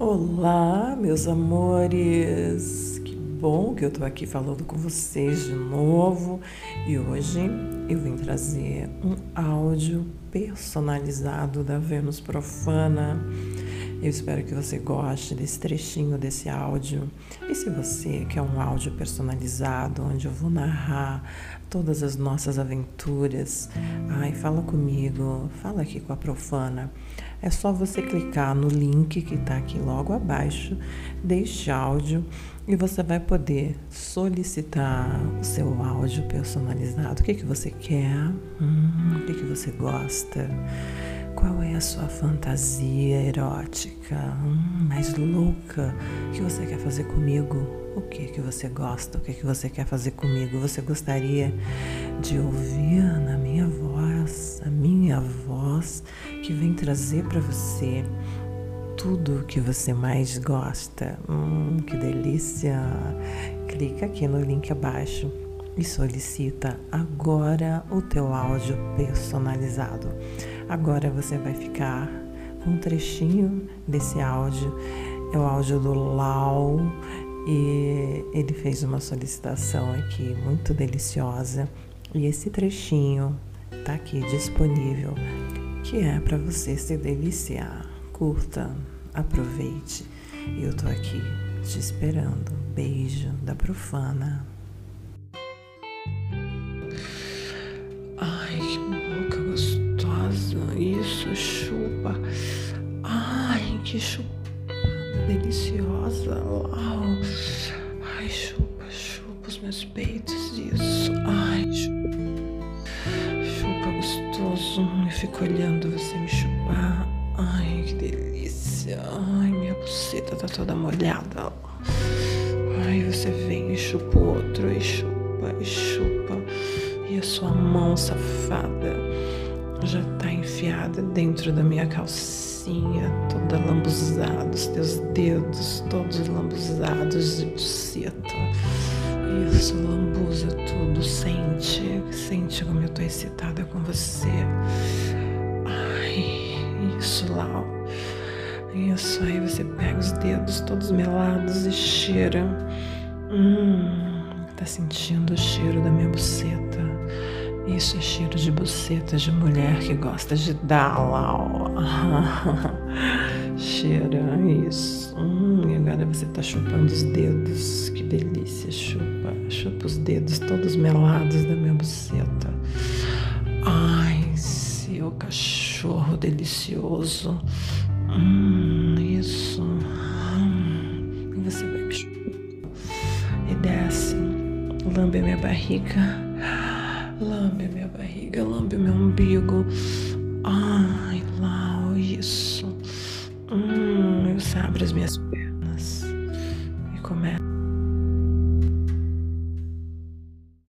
Olá, meus amores! Que bom que eu tô aqui falando com vocês de novo e hoje eu vim trazer um áudio personalizado da Vênus Profana. Eu espero que você goste desse trechinho desse áudio. E se você quer um áudio personalizado, onde eu vou narrar todas as nossas aventuras, ai, fala comigo, fala aqui com a Profana. É só você clicar no link que está aqui logo abaixo deste áudio e você vai poder solicitar o seu áudio personalizado. O que, que você quer? Hum, o que, que você gosta? Qual é a sua fantasia erótica hum, mais louca que você quer fazer comigo? O que que você gosta? O que que você quer fazer comigo? Você gostaria de ouvir na minha voz, a minha voz que vem trazer para você tudo o que você mais gosta? Hum, que delícia! Clica aqui no link abaixo e solicita agora o teu áudio personalizado. Agora você vai ficar com um trechinho desse áudio. É o áudio do Lau e ele fez uma solicitação aqui muito deliciosa. E esse trechinho tá aqui disponível, que é para você se deliciar. Curta, aproveite. Eu tô aqui te esperando. Beijo da profana. Ai, que boca gostosa. Isso, chupa. Ai, que chupada deliciosa. Uau. Ai, chupa, chupa os meus peitos. Isso. Ai, chupa. Chupa gostoso. Eu fico olhando você me chupar. Ai, que delícia. Ai, minha buceta tá toda molhada. Ai, você vem e chupa o outro, e chupa, e chupa. E a sua mão safada já tá enfiada dentro da minha calcinha, toda lambuzada, os teus dedos todos lambuzados de buceta. Isso, lambuza tudo, sente, eu tô excitada com você. Ai, isso lá. Isso, aí você pega os dedos todos melados e cheira. Hum, tá sentindo o cheiro da minha buceta. Isso é cheiro de buceta de mulher que gosta de dar lá. Cheira, isso. Hum, e agora você tá chupando os dedos. Que delícia, chupa. Chupa os dedos todos melados da minha buceta. Seu cachorro delicioso. Hum, isso. Hum. E você vai. E desce. Lambe minha barriga. Lambe minha barriga, lambe meu umbigo. Ai, Lau, isso. Hum, você abre as minhas pernas e começa